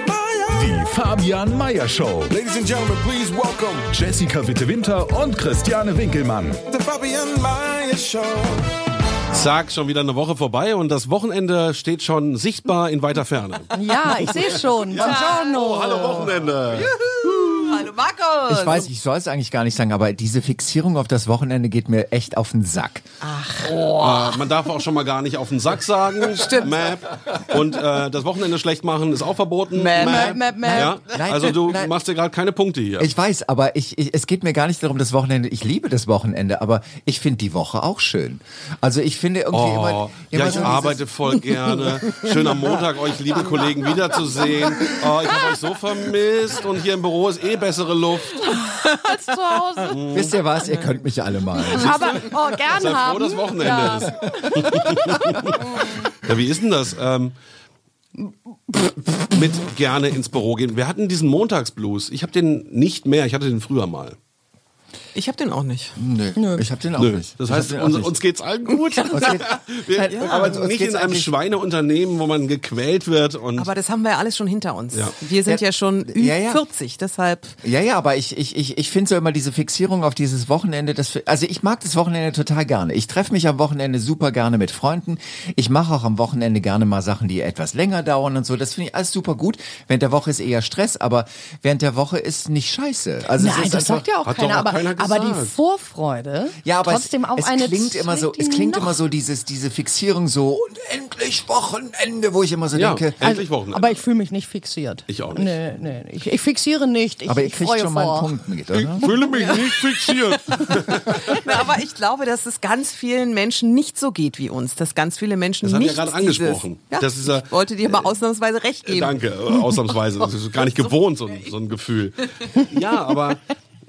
Die Fabian Meyer Show. Ladies and gentlemen, please welcome Jessica Witte-Winter und Christiane Winkelmann. the Fabian Mayer Show. Zack, schon wieder eine Woche vorbei und das Wochenende steht schon sichtbar in weiter Ferne. Ja, ich sehe schon. Buongiorno. Oh, hallo Wochenende. Hallo Markus. Ich weiß, ich soll es eigentlich gar nicht sagen, aber diese Fixierung auf das Wochenende geht mir echt auf den Sack. Äh, man darf auch schon mal gar nicht auf den Sack sagen. Stimmt. Map. Und äh, das Wochenende schlecht machen ist auch verboten. Map, Map, Map, Map. Ja? Nein, Also du nein. machst dir gerade keine Punkte hier. Ich weiß, aber ich, ich, es geht mir gar nicht darum, das Wochenende. Ich liebe das Wochenende, aber ich finde die Woche auch schön. Also ich finde irgendwie Oh, immer, immer ja, ich so arbeite voll gerne. Schön am Montag euch liebe Kollegen wiederzusehen. Oh, ich habe euch so vermisst und hier im Büro ist eh bessere Luft. Als zu Hause. Wisst ihr was? Ihr könnt mich alle mal. Aber oh, gern haben. froh, dass Wochenende ja. ist. Ja, wie ist denn das? Ähm, mit gerne ins Büro gehen. Wir hatten diesen Montagsblues. Ich habe den nicht mehr. Ich hatte den früher mal. Ich habe den auch nicht. Nö, ich habe den auch Nö. nicht. Das Ich heißt, uns, nicht. uns geht's allen gut. Uns geht- Wir, Nein, aber uns nicht in einem Schweineunternehmen, wo man gequält wird. Und Aber das haben wir ja alles schon hinter uns. Ja. Wir sind Ja, ja, schon ja, ja. 40, deshalb. Ja, ja, aber ich, ich, ich, ich finde so immer diese Fixierung auf dieses Wochenende, das, also ich mag das Wochenende total gerne. Ich treffe mich am Wochenende super gerne mit Freunden. Ich mache auch am Wochenende gerne mal Sachen, die etwas länger dauern und so. Das finde ich alles super gut. Während der Woche ist eher Stress, aber während der Woche ist nicht scheiße. Also es Nein, ist das einfach- sagt ja auch Hat doch keiner, auch aber, keiner aber die gesagt. Vorfreude Ja, aber trotzdem es, auf es eine klingt immer so, es klingt noch- immer so dieses, diese Fixierung so und endlich Wochenende, wo ich immer so ja, denke. endlich Wochenende. Aber ich fühle mich nicht fixiert. Ich auch nicht. Nee, nee, ich, ich fixiere nicht. Ich, aber ihr ich kriegt freue schon mal vor. einen Punkt mit, oder? fühle mich nicht fixiert. Na, aber ich glaube, dass es ganz vielen Menschen nicht so geht wie uns. Dass ganz viele Menschen Das habe ich nicht ja gerade angesprochen. Ja, Dass dieser- ich wollte dir mal ausnahmsweise recht geben. Danke, äh, ausnahmsweise. Das ist gar nicht gewohnt, so ein, so ein Gefühl. Ja, aber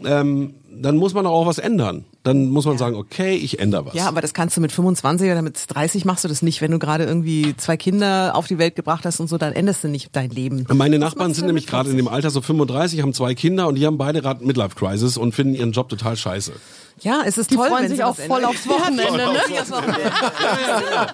ähm, dann muss man auch was ändern. Dann muss man sagen, okay, ich ändere was. Ja, aber das kannst du mit 25 oder mit 30 machst du das nicht. Wenn du gerade irgendwie zwei Kinder auf die Welt gebracht hast und so, dann änderst du nicht dein Leben. Meine Das Nachbarn sind nämlich mit gerade in dem Alter so 35, haben zwei Kinder und die haben beide gerade Midlife Crisis und finden ihren Job total scheiße. Ja, es ist Die toll, freuen wenn sich sie auch was voll aufs Wochenende, ne?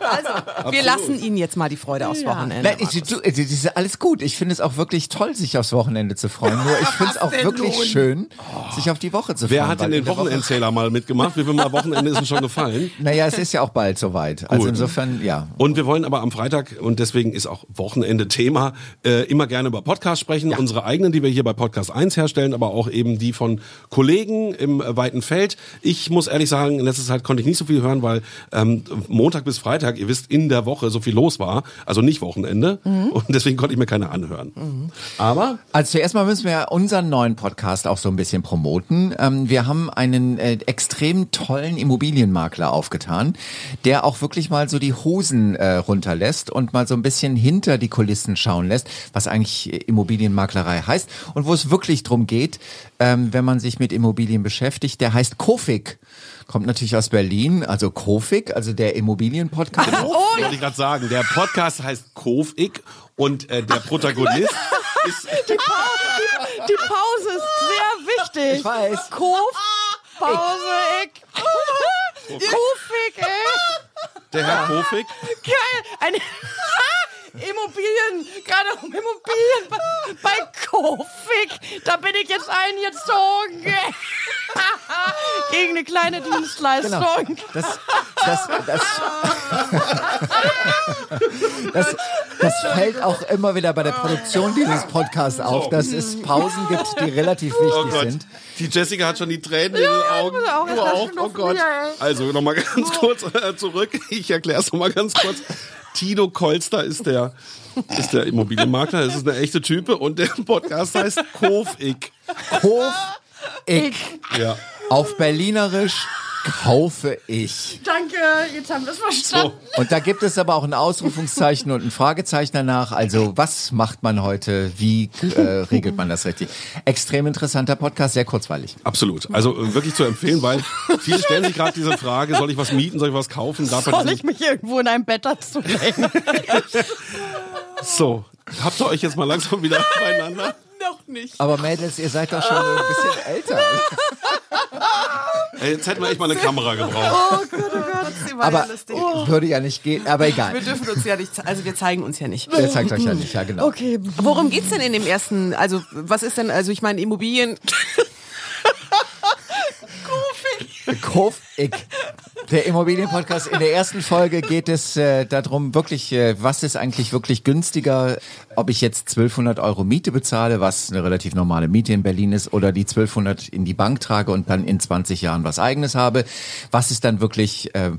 Also, wir lassen ihnen jetzt mal die Freude aufs Wochenende. Nein, ich, du, das ist alles gut. Ich finde es auch wirklich toll, sich aufs Wochenende zu freuen. Nur ich finde es auch wirklich schön, sich auf die Woche zu freuen. Wer hat denn den Wochenendzähler mal mitgemacht? Wie viel Mal Wochenende ist denn schon gefallen? Naja, es ist ja auch bald soweit. Also Gut. insofern, ja. Und wir wollen aber am Freitag, und deswegen ist auch Wochenende Thema, äh, immer gerne über Podcasts sprechen. Unsere eigenen, die wir hier bei Podcast 1 herstellen, aber auch eben die von Kollegen im weiten Feld. Ich muss ehrlich sagen, in letzter Zeit konnte ich nicht so viel hören, weil ähm, Montag bis Freitag, ihr wisst, in der Woche so viel los war. Also nicht Wochenende. Und deswegen konnte ich mir keine anhören. Aber Also zuerst mal müssen wir unseren neuen Podcast auch so ein bisschen promoten. Ähm, wir haben einen äh, extrem tollen Immobilienmakler aufgetan, der auch wirklich mal so die Hosen äh, runterlässt und mal so ein bisschen hinter die Kulissen schauen lässt, was eigentlich Immobilienmaklerei heißt und wo es wirklich drum geht, ähm, wenn man sich mit Immobilien beschäftigt. Der heißt Kofik. Kommt natürlich aus Berlin, also Kofik, also der Immobilienpodcast. wollte ich gerade sagen, der Podcast heißt Kofik und äh, der Protagonist ist Die Pause ist sehr wichtig. Ich weiß. Kof, Pause, ich. Kofik, ey. der Herr Kofik. Geil. Eine Immobilien, gerade um Immobilien bei, bei Kofik. Da bin ich jetzt eingezogen. Gegen eine kleine Dienstleistung. Genau. Das, das, das, das, das fällt auch immer wieder bei der Produktion dieses Podcasts auf, dass es Pausen gibt, die relativ Oh wichtig Gott, sind. die Jessica hat schon die Tränen in den Augen. muss auch? Oh Gott. Also nochmal ganz kurz äh, zurück. Ich erkläre es nochmal ganz kurz. Tino Kolster ist der, ist der Immobilienmakler. Das ist eine echte Type und der Podcast heißt Kofik. Hof, ich. Ja. Auf Berlinerisch kaufe ich. Danke, jetzt haben wir es verstanden. Und da gibt es aber auch ein Ausrufungszeichen und ein Fragezeichen danach. Also was macht man heute? Wie äh, regelt man das richtig? Extrem interessanter Podcast, sehr kurzweilig. Absolut. Also äh, wirklich zu empfehlen, weil viele stellen sich gerade diese Frage, soll ich was mieten, soll ich was kaufen? Darf Soll diesen- ich mich irgendwo in einem Bett dazu legen? So, habt ihr euch jetzt mal langsam wieder beieinander? Noch nicht. Aber Mädels, ihr seid doch schon ein bisschen älter. Jetzt hätten wir echt mal eine Kamera gebraucht. Oh Gott, oh Gott. Aber ja lustig. würde ja nicht gehen. Aber Wir egal. dürfen uns ja nicht, also wir zeigen uns ja nicht. Der zeigt euch ja nicht, ja genau. Okay. Worum geht's denn in dem ersten, also was ist denn, also ich meine Immobilien, Kauf ich. Der Immobilienpodcast. In der ersten Folge geht es äh, darum, wirklich, äh, was ist eigentlich wirklich günstiger, ob ich jetzt 1200 Euro Miete bezahle, was eine relativ normale Miete in Berlin ist, oder die 1200 in die Bank trage und dann in 20 Jahren was eigenes habe. Was ist dann wirklich äh,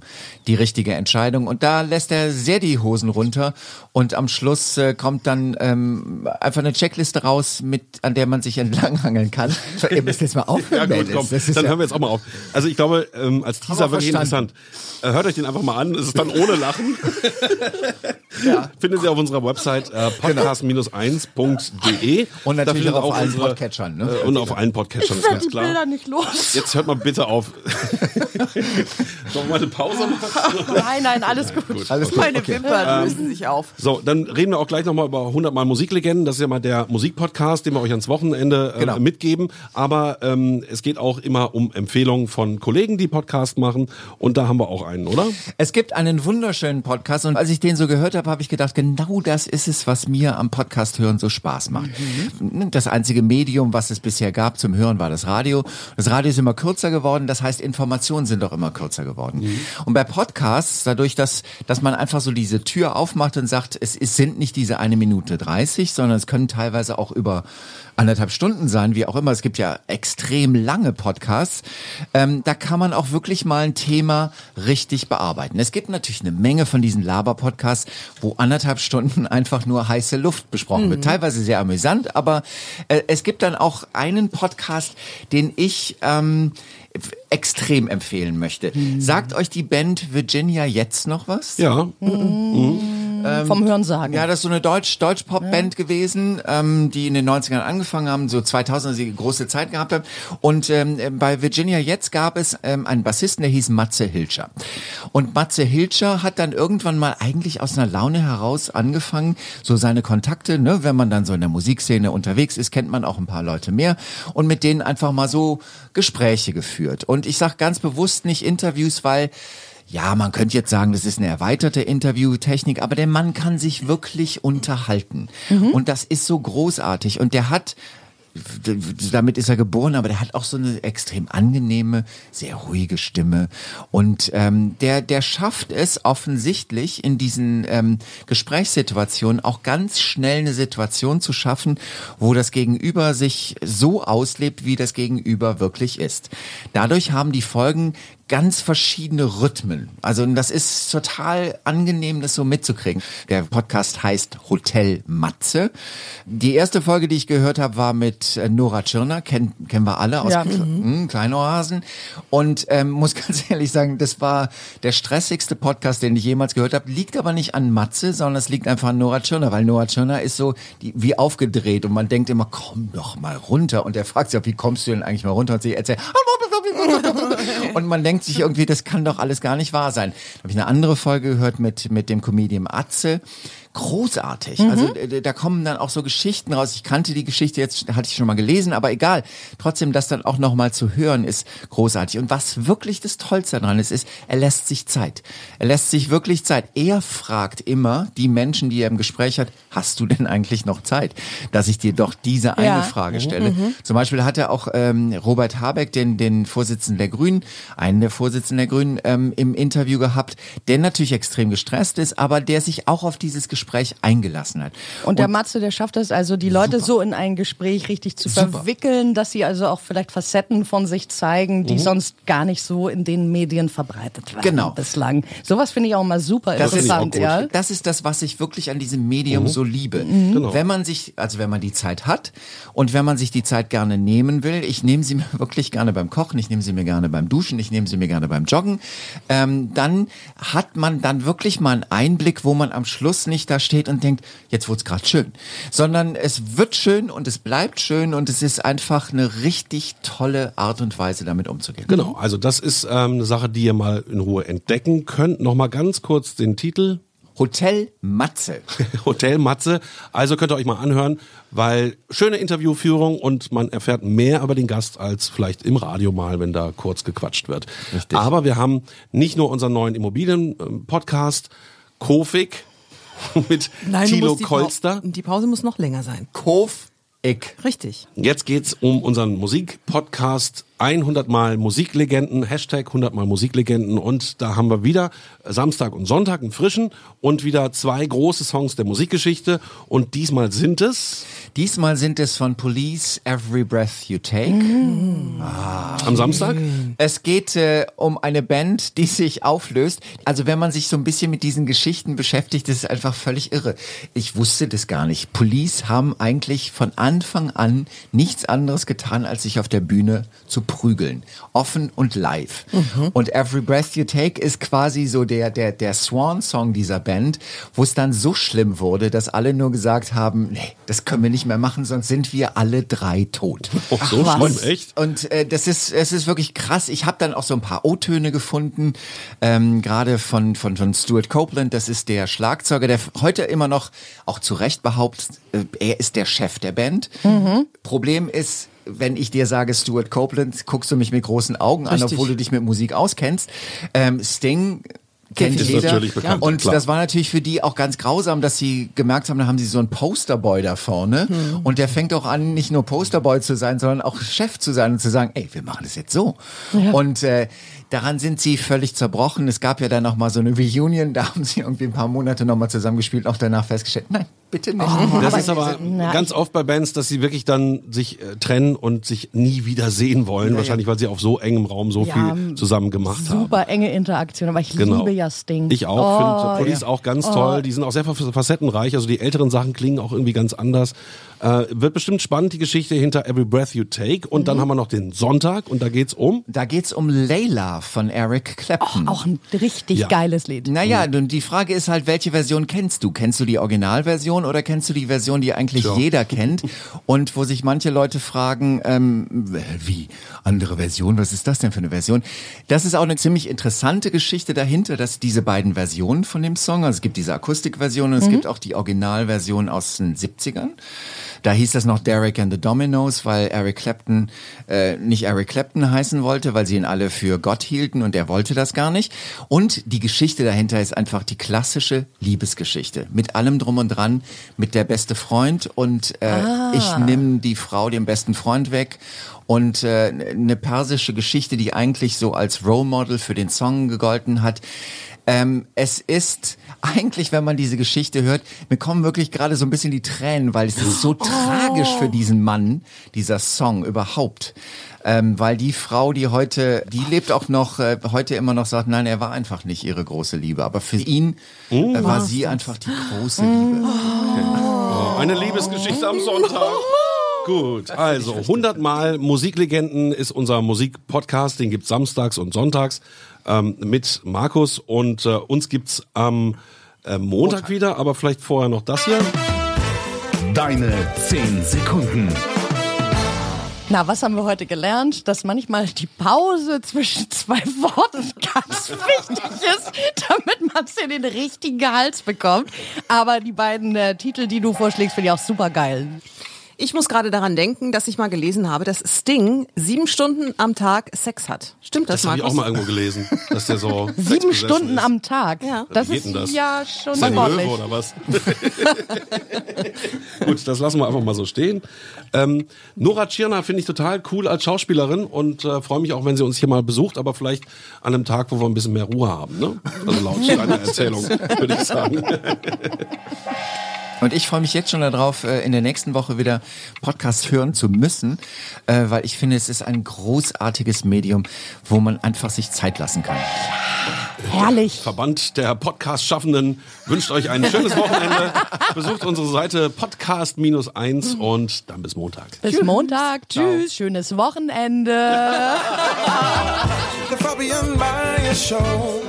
die richtige Entscheidung? Und da lässt er sehr die Hosen runter und am Schluss äh, kommt dann ähm, einfach eine Checkliste raus, mit an der man sich entlanghangeln kann. Ihr müsst jetzt mal Ja aufhören, gut, Mädels. komm, dann ja- hören wir jetzt auch mal auf. Also ich glaube, ähm, als Teaser wirklich verstanden. Interessant. Äh, hört euch den einfach mal an. Es ist dann ohne Lachen. Findet ihr auf unserer Website äh, podcast-1.de. Und natürlich auch auf allen Podcatchern, ne? Äh, und auf allen Podcatchern, ist Ich ganz die klar. Bilder nicht los. Jetzt hört mal bitte auf. Sollen wir mal eine Pause machen? Nein, nein, alles gut. Alles gut, meine okay. Wimpern lösen sich auf. So, dann reden wir auch gleich nochmal über 100 Mal Musiklegenden. Das ist ja mal der Musikpodcast, den wir euch ans Wochenende äh, Genau. mitgeben. Aber ähm, es geht auch immer um Empfehlungen von Kollegen, die Podcast machen. Und da haben wir auch einen, oder? Es gibt einen wunderschönen Podcast und als ich den so gehört habe, habe ich gedacht, genau das ist es, was mir am Podcast hören so Spaß macht. Das einzige Medium, was es bisher gab zum Hören, war das Radio. Das Radio ist immer kürzer geworden, das heißt, Informationen sind auch immer kürzer geworden. Und bei Podcasts, dadurch, dass, dass man einfach so diese Tür aufmacht und sagt, es, es sind nicht diese eine Minute 30, sondern es können teilweise auch über anderthalb Stunden sein, wie auch immer. Es gibt ja extrem lange Podcasts. Ähm, da kann man auch wirklich mal ein Thema richtig bearbeiten. Es gibt natürlich eine Menge von diesen Laber-Podcasts, wo anderthalb Stunden einfach nur heiße Luft besprochen wird. Teilweise sehr amüsant, aber äh, es gibt dann auch einen Podcast, den ich ähm, extrem empfehlen möchte. Sagt euch die Band Virginia jetzt noch was? Ja. Vom Hören sagen. Ja, das ist so eine Deutsch, Deutsch-Pop-Band gewesen, ähm, die in den 90ern angefangen haben, so 2000 sie große Zeit gehabt haben. Und ähm, bei Virginia jetzt gab es ähm, einen Bassisten, der hieß Matze Hilscher. Und Matze Hilscher hat dann irgendwann mal eigentlich aus einer Laune heraus angefangen, so seine Kontakte, ne, wenn man dann so in der Musikszene unterwegs ist, kennt man auch ein paar Leute mehr und mit denen einfach mal so Gespräche geführt. Und ich sage ganz bewusst nicht Interviews, weil ja, man könnte jetzt sagen, das ist eine erweiterte Interviewtechnik, aber der Mann kann sich wirklich unterhalten. Und das ist so großartig. Und der hat, damit ist er geboren, aber der hat auch so eine extrem angenehme, sehr ruhige Stimme. Und ähm, der, der schafft es offensichtlich in diesen ähm, Gesprächssituationen auch ganz schnell eine Situation zu schaffen, wo das Gegenüber sich so auslebt, wie das Gegenüber wirklich ist. Dadurch haben die Folgen ganz verschiedene Rhythmen. Also das ist total angenehm, das so mitzukriegen. Der Podcast heißt Hotel Matze. Die erste Folge, die ich gehört habe, war mit äh, Nora Tschirner, kennen, kennen wir alle aus Ja. Kle- hm, Kleinohrhasen. Und ähm, muss ganz ehrlich sagen, das war der stressigste Podcast, den ich jemals gehört habe. Liegt aber nicht an Matze, sondern es liegt einfach an Nora Tschirner, weil Nora Tschirner ist so die, wie aufgedreht und man denkt immer, komm doch mal runter. Und er fragt sich, wie kommst du denn eigentlich mal runter? Und sie erzählt, und man denkt sich irgendwie, das kann doch alles gar nicht wahr sein. Da habe ich eine andere Folge gehört mit, mit dem Comedian Atze. Großartig. Also äh, da kommen dann auch so Geschichten raus. Ich kannte die Geschichte jetzt, hatte ich schon mal gelesen, aber egal. Trotzdem, das dann auch nochmal zu hören, ist großartig. Und was wirklich das Tollste daran ist, ist, er lässt sich Zeit. Er lässt sich wirklich Zeit. Er fragt immer die Menschen, die er im Gespräch hat, hast du denn eigentlich noch Zeit, dass ich dir doch diese eine Ja. Frage stelle? Zum Beispiel hat er auch ähm, Robert Habeck, den, den Vorsitzenden der Grünen, einen der Vorsitzenden der Grünen, ähm, im Interview gehabt, der natürlich extrem gestresst ist, aber der sich auch auf dieses Gespräch Gespräch eingelassen hat. Und der Matze, der schafft es also, die Leute so in ein Gespräch richtig zu Super. verwickeln, dass sie also auch vielleicht Facetten von sich zeigen, die sonst gar nicht so in den Medien verbreitet werden Genau. bislang. Sowas finde ich auch mal super Das ist, interessant, ja. das ist das, was ich wirklich an diesem Medium so liebe. Genau. Wenn man sich, also wenn man die Zeit hat und wenn man sich die Zeit gerne nehmen will, ich nehme sie mir wirklich gerne beim Kochen, ich nehme sie mir gerne beim Duschen, ich nehme sie mir gerne beim Joggen, ähm, dann hat man dann wirklich mal einen Einblick, wo man am Schluss nicht da steht und denkt, jetzt wurde es gerade schön, sondern es wird schön und es bleibt schön und es ist einfach eine richtig tolle Art und Weise, damit umzugehen. Genau, also das ist ähm, eine Sache, die ihr mal in Ruhe entdecken könnt. Nochmal ganz kurz den Titel. Hotel Matze. Hotel Matze. Also könnt ihr euch mal anhören, weil schöne Interviewführung und man erfährt mehr über den Gast als vielleicht im Radio mal, wenn da kurz gequatscht wird. Richtig. Aber wir haben nicht nur unseren neuen Immobilien-Podcast, Kofik mit Nein, Thilo die Kolster. Die Pause muss noch länger sein. Kof Ick. Richtig. Jetzt geht's um unseren Musikpodcast 100 Mal Musiklegenden, Hashtag 100 Mal Musiklegenden und da haben wir wieder Samstag und Sonntag einen frischen und wieder zwei große Songs der Musikgeschichte und diesmal sind es Diesmal sind es von Police Every Breath You Take. am Samstag. Es geht äh, um eine Band, die sich auflöst. Also wenn man sich so ein bisschen mit diesen Geschichten beschäftigt, das ist einfach völlig irre. Ich wusste das gar nicht. Police haben eigentlich von Anfang an nichts anderes getan, als sich auf der Bühne zu prügeln. Offen und live. Und Every Breath You Take ist quasi so der, der, der Swan-Song dieser Band, wo es dann so schlimm wurde, dass alle nur gesagt haben, nee, das können wir nicht mehr machen, sonst sind wir alle drei tot. Oh, so was. schlimm, echt? Und äh, das ist es ist wirklich krass. Ich habe dann auch so ein paar O-Töne gefunden, ähm, gerade von von von Stuart Copeland. Das ist der Schlagzeuger, der heute immer noch auch zu Recht behauptet, äh, er ist der Chef der Band. Problem ist wenn ich dir sage Stuart Copeland, guckst du mich mit großen Augen an, Richtig. obwohl du dich mit Musik auskennst. Ähm, Sting kennt Ist jeder. natürlich bekannt, und klar. das war natürlich für die auch ganz grausam, dass sie gemerkt haben, da haben sie so einen Posterboy da vorne. Hm. Und der fängt auch an, nicht nur Posterboy zu sein, sondern auch Chef zu sein und zu sagen, ey, wir machen das jetzt so. Und äh, daran sind sie völlig zerbrochen. Es gab ja dann noch mal so eine Reunion, da haben sie irgendwie ein paar Monate noch mal zusammengespielt, auch danach festgestellt, nein, bitte nicht. Das ist aber ganz oft bei Bands, dass sie wirklich dann sich äh, trennen und sich nie wieder sehen wollen. Wahrscheinlich, weil sie auf so engem Raum so Ja, viel zusammen gemacht haben. Super enge Interaktion, aber ich Genau. liebe ja Sting. Ich auch, Oh, finde Police auch ganz toll. Die sind auch sehr facettenreich. Also die älteren Sachen klingen auch irgendwie ganz anders. Äh, wird bestimmt spannend, die Geschichte hinter Every Breath You Take. Und Mhm. dann haben wir noch den Sonntag und da geht's um. Da geht's um Layla von Eric Clapton. Auch ein richtig Ja. geiles Lied. Naja, und die Frage ist halt, welche Version kennst du? Kennst du die Originalversion oder kennst du die Version, die eigentlich Tja. jeder kennt? Und wo sich manche Leute fragen, ähm, wie, andere Version, was ist das denn für eine Version? Das ist auch eine ziemlich interessante Geschichte dahinter, dass diese beiden Versionen von dem Song, also es gibt diese Akustikversion und es gibt auch die Originalversion aus den 70ern. Da hieß das noch Derek and the Dominoes, weil Eric Clapton äh, nicht Eric Clapton heißen wollte, weil sie ihn alle für Gott hielten und er wollte das gar nicht. Und die Geschichte dahinter ist einfach die klassische Liebesgeschichte. Mit allem drum und dran, mit der beste Freund und äh, ich nimm die Frau dem besten Freund weg. Und äh, eine persische Geschichte, die eigentlich so als Role Model für den Song gegolten hat. Ähm, es ist eigentlich, wenn man diese Geschichte hört, mir kommen wirklich gerade so ein bisschen die Tränen, weil es ist so tragisch für diesen Mann, dieser Song überhaupt. Ähm, weil die Frau, die heute, die lebt auch noch, äh, heute immer noch sagt, nein, er war einfach nicht ihre große Liebe. Aber für ihn äh, war sie einfach die große Liebe. Eine Liebesgeschichte am Sonntag. Gut, also 100 Mal Musiklegenden ist unser Musikpodcast, den gibt's samstags und sonntags ähm, mit Markus und äh, uns gibt's am äh, Montag wieder, aber vielleicht vorher noch das hier. Deine 10 Sekunden. Na, was haben wir heute gelernt? Dass manchmal die Pause zwischen zwei Worten ganz wichtig ist, damit man es in den richtigen Gehalt bekommt. Aber die beiden äh, Titel, die du vorschlägst, finde ich auch super geil. Ich muss gerade daran denken, dass ich mal gelesen habe, dass Sting sieben Stunden am Tag Sex hat. Stimmt das, Das habe ich Markus? auch mal irgendwo gelesen, dass der so Sieben sexbesessen Stunden ist. am Tag. Ja. Das Wie geht ist denn das? ja schon Ist der ein sportlich. Löwe oder was? Gut, das lassen wir einfach mal so stehen. Ähm, Nora Tschirner finde ich total cool als Schauspielerin und äh, freue mich auch, wenn sie uns hier mal besucht, aber vielleicht an einem Tag, wo wir ein bisschen mehr Ruhe haben. Ne? Also laut deiner Erzählung, würde ich sagen. Und ich freue mich jetzt schon darauf, äh, in der nächsten Woche wieder Podcast hören zu müssen, äh, weil ich finde, es ist ein großartiges Medium, wo man einfach sich Zeit lassen kann. Herrlich. Verband der Podcast-Schaffenden wünscht euch ein schönes Wochenende. Besucht unsere Seite podcast-1 und dann bis Montag. Bis Montag. Tschüss. Schönes Wochenende.